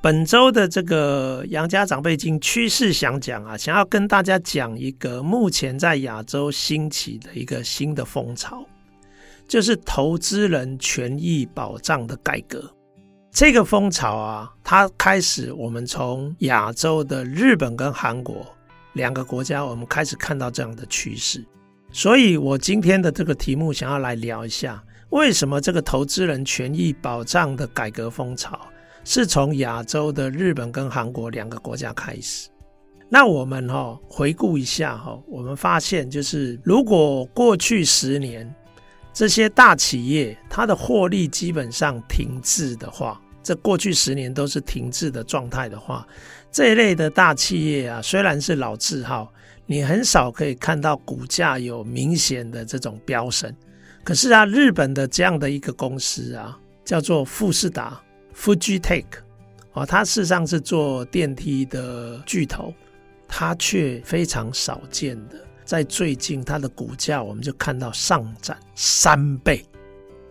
本周的这个杨家长辈经趋势想讲啊，想要跟大家讲一个目前在亚洲兴起的一个新的风潮，就是投资人权益保障的改革。这个风潮啊，它开始我们从亚洲的日本跟韩国两个国家，我们开始看到这样的趋势。所以我今天的这个题目想要来聊一下，为什么这个投资人权益保障的改革风潮，是从亚洲的日本跟韩国两个国家开始。那我们哈回顾一下哈，我们发现就是，如果过去十年这些大企业它的获利基本上停滞的话，这过去十年都是停滞的状态的话，这一类的大企业啊，虽然是老字号，你很少可以看到股价有明显的这种飙升。可是啊，日本的这样的一个公司啊，叫做富士达。Fujitake，哦，它事实上是做电梯的巨头，它却非常少见的，在最近它的股价我们就看到上涨三倍，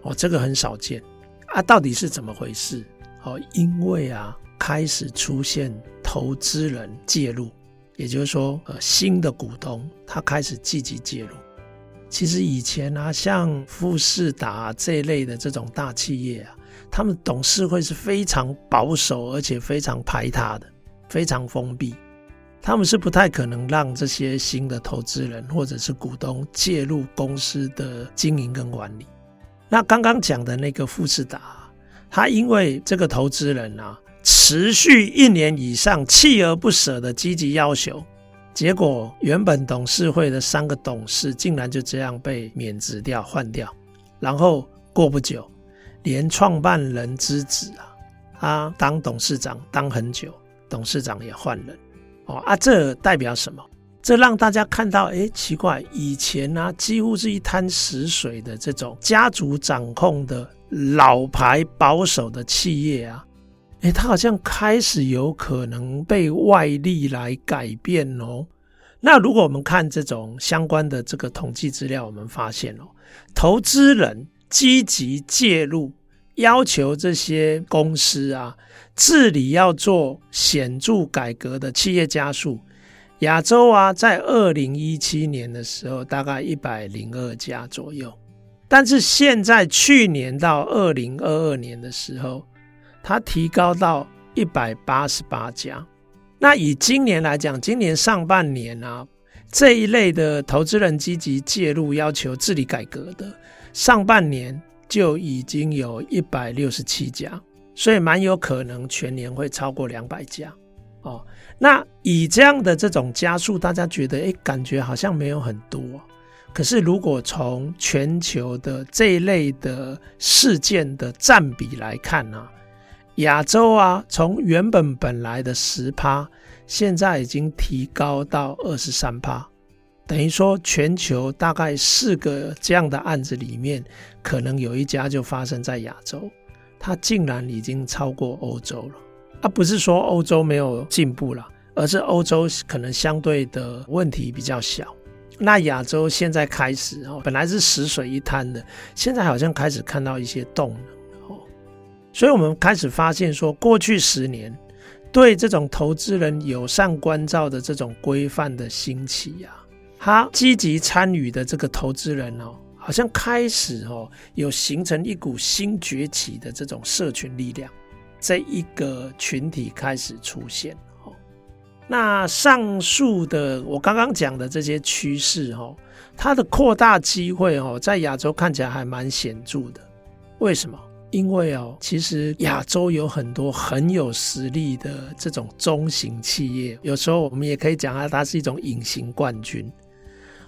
哦，这个很少见啊，到底是怎么回事？哦，因为啊，开始出现投资人介入，也就是说，呃，新的股东他开始积极介入。其实以前啊，像富士达这一类的这种大企业啊。他们董事会是非常保守，而且非常排他的，非常封闭。他们是不太可能让这些新的投资人或者是股东介入公司的经营跟管理。那刚刚讲的那个富士达，他因为这个投资人啊，持续一年以上锲而不舍的积极要求，结果原本董事会的三个董事竟然就这样被免职掉、换掉，然后过不久。连创办人之子啊，他当董事长当很久，董事长也换人哦啊，这代表什么？这让大家看到，哎，奇怪，以前呢、啊，几乎是一滩死水的这种家族掌控的老牌保守的企业啊，哎，它好像开始有可能被外力来改变哦。那如果我们看这种相关的这个统计资料，我们发现哦，投资人积极介入。要求这些公司啊，治理要做显著改革的企业家数，亚洲啊，在二零一七年的时候大概一百零二家左右，但是现在去年到二零二二年的时候，它提高到一百八十八家。那以今年来讲，今年上半年啊，这一类的投资人积极介入要求治理改革的上半年。就已经有一百六十七家，所以蛮有可能全年会超过两百家哦。那以这样的这种加速，大家觉得诶，感觉好像没有很多。可是如果从全球的这一类的事件的占比来看呢，亚洲啊，从原本本来的十趴，现在已经提高到二十三趴。等于说，全球大概四个这样的案子里面，可能有一家就发生在亚洲，它竟然已经超过欧洲了。啊，不是说欧洲没有进步了，而是欧洲可能相对的问题比较小。那亚洲现在开始哦，本来是死水一滩的，现在好像开始看到一些动能哦。所以我们开始发现说，过去十年对这种投资人友善关照的这种规范的兴起呀。他积极参与的这个投资人哦，好像开始哦有形成一股新崛起的这种社群力量，这一个群体开始出现哦。那上述的我刚刚讲的这些趋势哦，它的扩大机会哦，在亚洲看起来还蛮显著的。为什么？因为哦，其实亚洲有很多很有实力的这种中型企业，有时候我们也可以讲它，它是一种隐形冠军。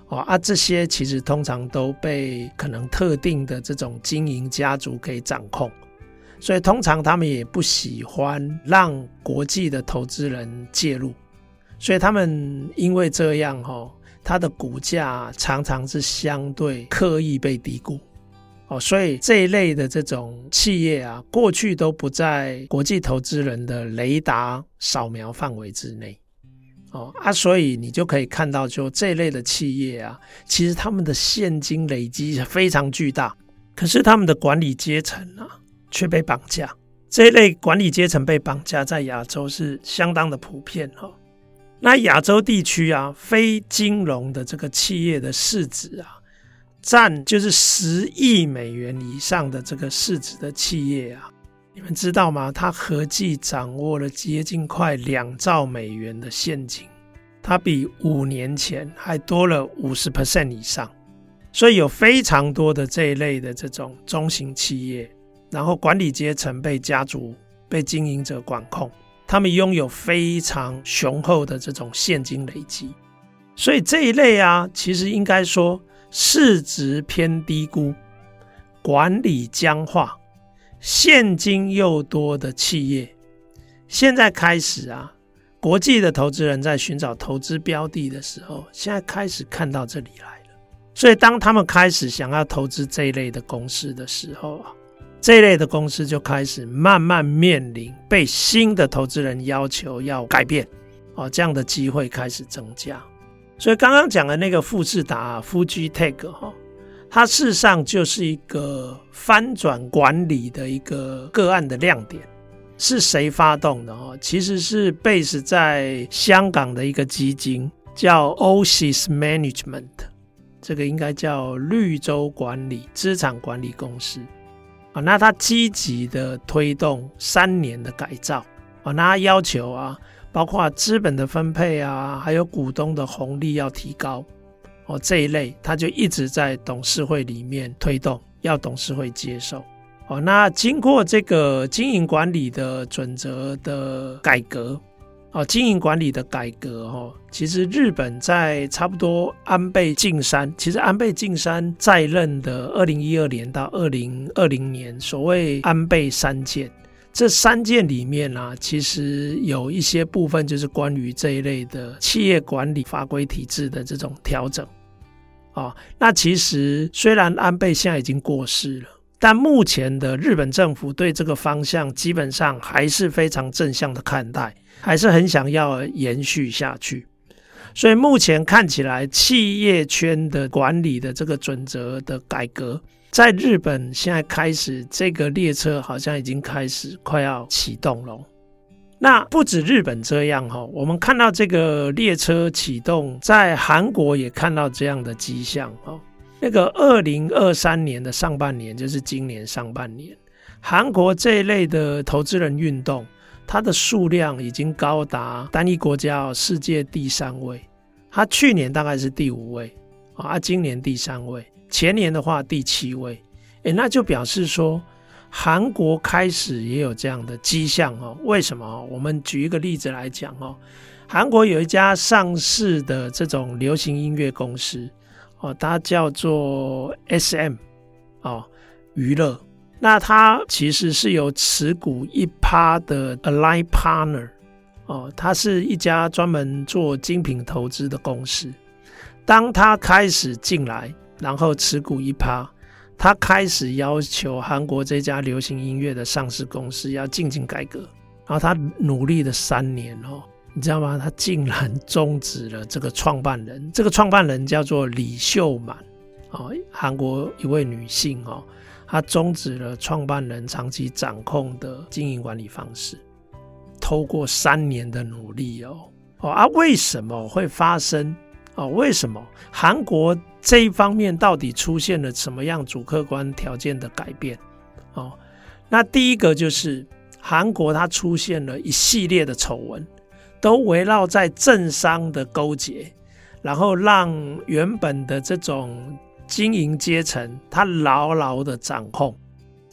哦啊，这些其实通常都被可能特定的这种经营家族给掌控，所以通常他们也不喜欢让国际的投资人介入，所以他们因为这样哈，它的股价常常是相对刻意被低估。哦，所以这一类的这种企业啊，过去都不在国际投资人的雷达扫描范围之内。哦啊，所以你就可以看到，就这类的企业啊，其实他们的现金累积非常巨大，可是他们的管理阶层啊却被绑架。这一类管理阶层被绑架，在亚洲是相当的普遍哈。那亚洲地区啊，非金融的这个企业的市值啊。占就是十亿美元以上的这个市值的企业啊，你们知道吗？他合计掌握了接近快两兆美元的现金，它比五年前还多了五十 percent 以上。所以有非常多的这一类的这种中型企业，然后管理阶层被家族、被经营者管控，他们拥有非常雄厚的这种现金累积。所以这一类啊，其实应该说。市值偏低估、管理僵化、现金又多的企业，现在开始啊，国际的投资人在寻找投资标的的时候，现在开始看到这里来了。所以，当他们开始想要投资这一类的公司的时候啊，这一类的公司就开始慢慢面临被新的投资人要求要改变，哦，这样的机会开始增加。所以刚刚讲的那个富士达 Fujitech 哈，它事实上就是一个翻转管理的一个个案的亮点。是谁发动的哦？其实是 base 在香港的一个基金，叫 Oasis Management，这个应该叫绿洲管理资产管理公司啊。那它积极的推动三年的改造啊，那它要求啊。包括资本的分配啊，还有股东的红利要提高哦，这一类他就一直在董事会里面推动，要董事会接受哦。那经过这个经营管理的准则的改革哦，经营管理的改革哦，其实日本在差不多安倍晋三，其实安倍晋三在任的二零一二年到二零二零年，所谓安倍三件。这三件里面呢、啊，其实有一些部分就是关于这一类的企业管理法规体制的这种调整。哦，那其实虽然安倍现在已经过世了，但目前的日本政府对这个方向基本上还是非常正向的看待，还是很想要延续下去。所以目前看起来，企业圈的管理的这个准则的改革。在日本，现在开始这个列车好像已经开始快要启动了。那不止日本这样哈，我们看到这个列车启动，在韩国也看到这样的迹象哈。那个二零二三年的上半年，就是今年上半年，韩国这一类的投资人运动，它的数量已经高达单一国家世界第三位，它去年大概是第五位啊，今年第三位。前年的话，第七位，诶，那就表示说，韩国开始也有这样的迹象哦。为什么？我们举一个例子来讲哦，韩国有一家上市的这种流行音乐公司哦，它叫做 SM 哦娱乐，那它其实是有持股一趴的 Align Partner 哦，它是一家专门做精品投资的公司，当它开始进来。然后持股一趴，他开始要求韩国这家流行音乐的上市公司要进行改革。然后他努力了三年哦，你知道吗？他竟然终止了这个创办人，这个创办人叫做李秀满哦，韩国一位女性哦，她终止了创办人长期掌控的经营管理方式，透过三年的努力哦哦啊，为什么会发生？哦，为什么韩国这一方面到底出现了什么样主客观条件的改变？哦，那第一个就是韩国它出现了一系列的丑闻，都围绕在政商的勾结，然后让原本的这种经营阶层，他牢牢的掌控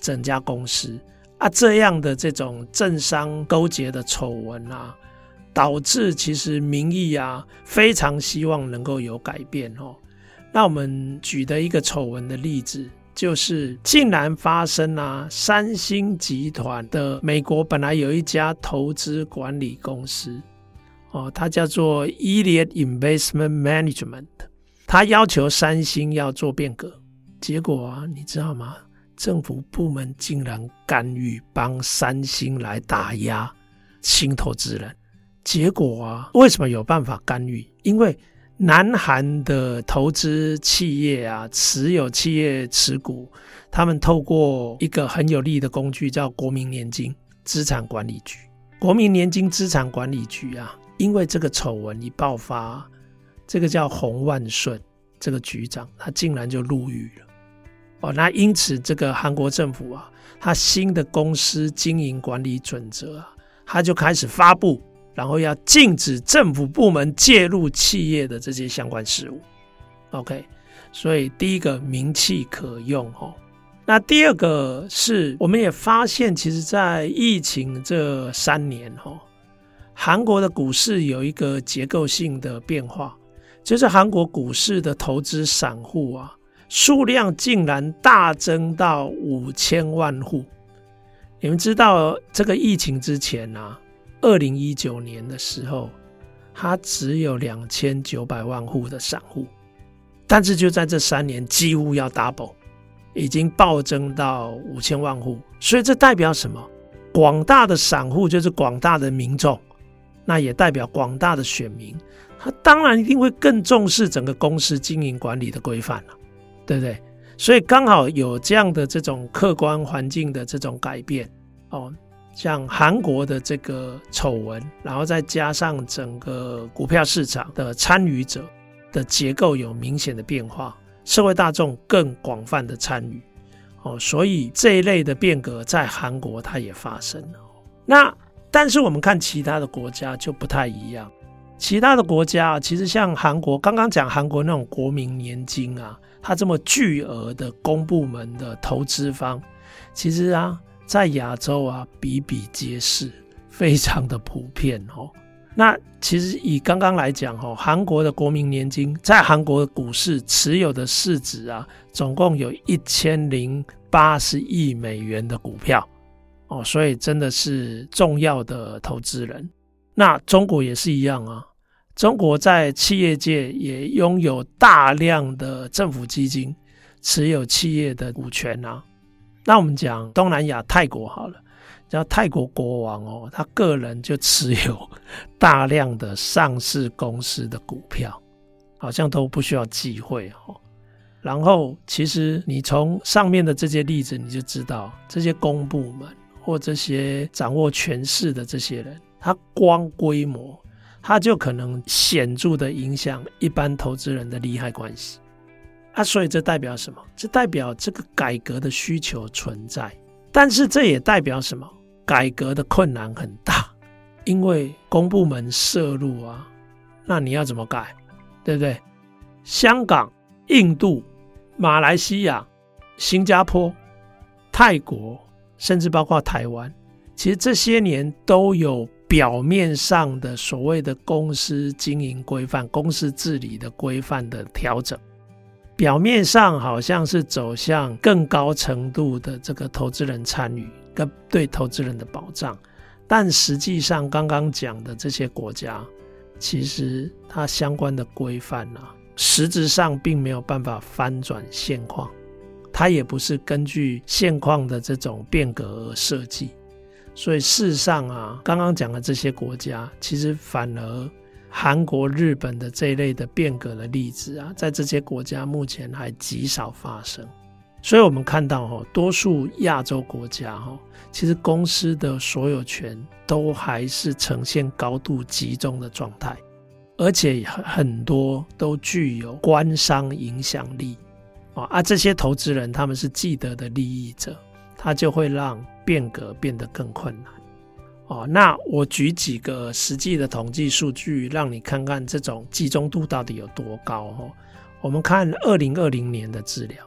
整家公司啊，这样的这种政商勾结的丑闻啊。导致其实民意啊非常希望能够有改变哦。那我们举的一个丑闻的例子，就是竟然发生啊，三星集团的美国本来有一家投资管理公司哦，它叫做 Elliott Investment Management，它要求三星要做变革，结果啊，你知道吗？政府部门竟然干预帮三星来打压新投资人，结果啊，为什么有办法干预？因为南韩的投资企业啊，持有企业持股，他们透过一个很有利的工具，叫国民年金资产管理局。国民年金资产管理局啊，因为这个丑闻一爆发，这个叫洪万顺这个局长，他竟然就入狱了。哦，那因此这个韩国政府啊，他新的公司经营管理准则啊，他就开始发布，然后要禁止政府部门介入企业的这些相关事务。OK，所以第一个名气可用哦。那第二个是，我们也发现，其实，在疫情这三年哦，韩国的股市有一个结构性的变化，就是韩国股市的投资散户啊。数量竟然大增到五千万户。你们知道这个疫情之前啊，二零一九年的时候，它只有两千九百万户的散户，但是就在这三年，几乎要 double，已经暴增到五千万户。所以这代表什么？广大的散户就是广大的民众，那也代表广大的选民，他当然一定会更重视整个公司经营管理的规范了。对不对？所以刚好有这样的这种客观环境的这种改变哦，像韩国的这个丑闻，然后再加上整个股票市场的参与者的结构有明显的变化，社会大众更广泛的参与哦，所以这一类的变革在韩国它也发生了。那但是我们看其他的国家就不太一样，其他的国家其实像韩国，刚刚讲韩国那种国民年金啊。它这么巨额的公部门的投资方，其实啊，在亚洲啊比比皆是，非常的普遍哦。那其实以刚刚来讲哦，韩国的国民年金在韩国的股市持有的市值啊，总共有一千零八十亿美元的股票哦，所以真的是重要的投资人。那中国也是一样啊。中国在企业界也拥有大量的政府基金，持有企业的股权啊。那我们讲东南亚泰国好了，叫泰国国王哦，他个人就持有大量的上市公司的股票，好像都不需要忌讳哦。然后，其实你从上面的这些例子，你就知道这些公部门或这些掌握权势的这些人，他光规模。他就可能显著的影响一般投资人的利害关系啊，所以这代表什么？这代表这个改革的需求存在，但是这也代表什么？改革的困难很大，因为公部门涉入啊，那你要怎么改？对不对？香港、印度、马来西亚、新加坡、泰国，甚至包括台湾，其实这些年都有。表面上的所谓的公司经营规范、公司治理的规范的调整，表面上好像是走向更高程度的这个投资人参与跟对投资人的保障，但实际上刚刚讲的这些国家，其实它相关的规范啊，实质上并没有办法翻转现况，它也不是根据现况的这种变革而设计。所以事实上啊，刚刚讲的这些国家，其实反而韩国、日本的这一类的变革的例子啊，在这些国家目前还极少发生。所以我们看到哈，多数亚洲国家哈，其实公司的所有权都还是呈现高度集中的状态，而且很多都具有官商影响力啊，而这些投资人他们是既得的利益者，他就会让。变革变得更困难哦。那我举几个实际的统计数据，让你看看这种集中度到底有多高哦。我们看二零二零年的资料，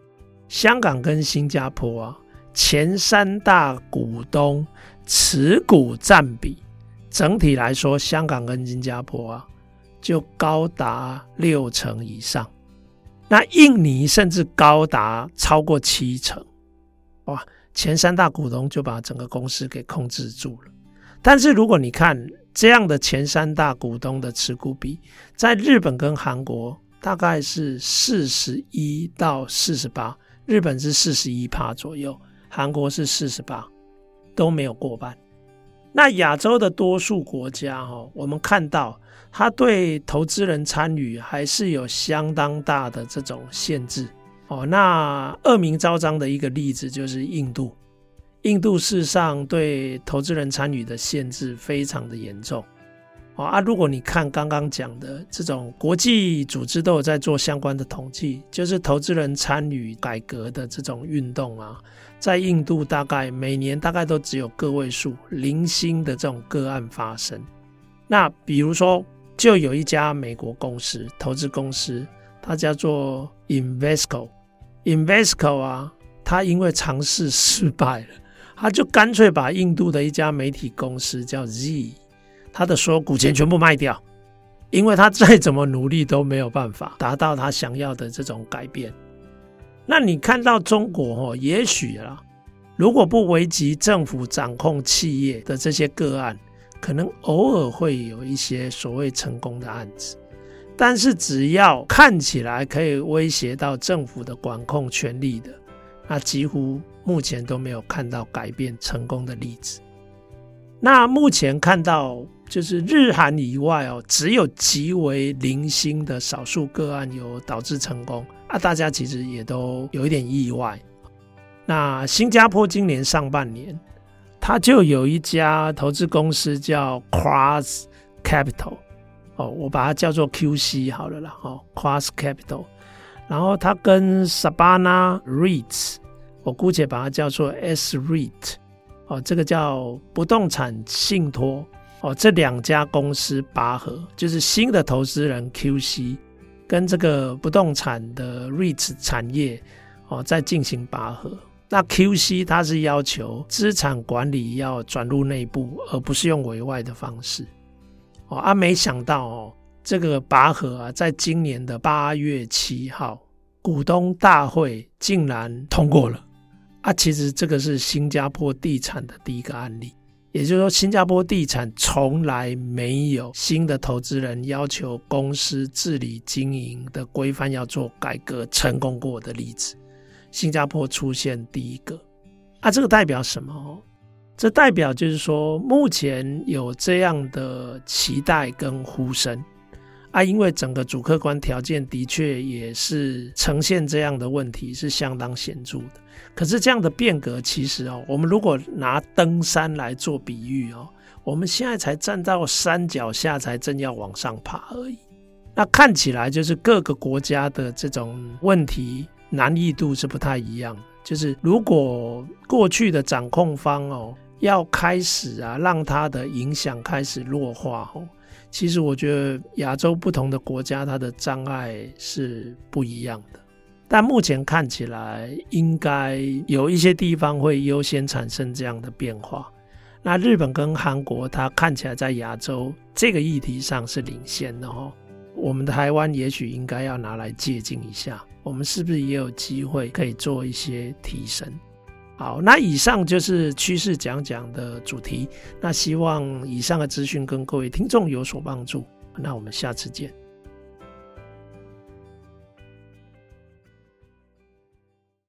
香港跟新加坡啊，前三大股东持股占比，整体来说，香港跟新加坡啊，就高达六成以上。那印尼甚至高达超过七成，哇前三大股东就把整个公司给控制住了，但是如果你看这样的前三大股东的持股比，在日本跟韩国大概是四十一到四十八，日本是四十一趴左右，韩国是四十八，都没有过半。那亚洲的多数国家哈，我们看到它对投资人参与还是有相当大的这种限制哦。那恶名昭彰的一个例子就是印度。印度事实上对投资人参与的限制非常的严重啊！如果你看刚刚讲的这种国际组织都有在做相关的统计，就是投资人参与改革的这种运动啊，在印度大概每年大概都只有个位数零星的这种个案发生。那比如说，就有一家美国公司投资公司，它叫做 Invesco，Invesco 啊，它因为尝试失败了。他就干脆把印度的一家媒体公司叫 Z，他的所有股权全部卖掉，因为他再怎么努力都没有办法达到他想要的这种改变。那你看到中国哦，也许啦，如果不危及政府掌控企业的这些个案，可能偶尔会有一些所谓成功的案子，但是只要看起来可以威胁到政府的管控权力的，那几乎。目前都没有看到改变成功的例子。那目前看到就是日韩以外哦，只有极为零星的少数个案有导致成功啊，大家其实也都有一点意外。那新加坡今年上半年，它就有一家投资公司叫 Cross Capital 哦，我把它叫做 QC 好了啦，哦，Cross Capital，然后它跟 Sabana REITs。我姑且把它叫做 S-REIT，哦，这个叫不动产信托，哦，这两家公司拔河，就是新的投资人 QC 跟这个不动产的 REIT 产业，哦，在进行拔河。那 QC 它是要求资产管理要转入内部，而不是用委外的方式。哦，啊，没想到哦，这个拔河啊，在今年的八月七号，股东大会竟然通过了。啊，其实这个是新加坡地产的第一个案例，也就是说，新加坡地产从来没有新的投资人要求公司治理经营的规范要做改革成功过的例子。新加坡出现第一个，啊，这个代表什么？这代表就是说，目前有这样的期待跟呼声。啊，因为整个主客观条件的确也是呈现这样的问题，是相当显著的。可是这样的变革，其实哦，我们如果拿登山来做比喻哦，我们现在才站到山脚下，才正要往上爬而已。那看起来就是各个国家的这种问题难易度是不太一样。就是如果过去的掌控方哦，要开始啊，让它的影响开始弱化哦。其实我觉得亚洲不同的国家，它的障碍是不一样的。但目前看起来，应该有一些地方会优先产生这样的变化。那日本跟韩国，它看起来在亚洲这个议题上是领先的哦。我们的台湾也许应该要拿来借鉴一下，我们是不是也有机会可以做一些提升？好，那以上就是趋势讲讲的主题。那希望以上的资讯跟各位听众有所帮助。那我们下次见。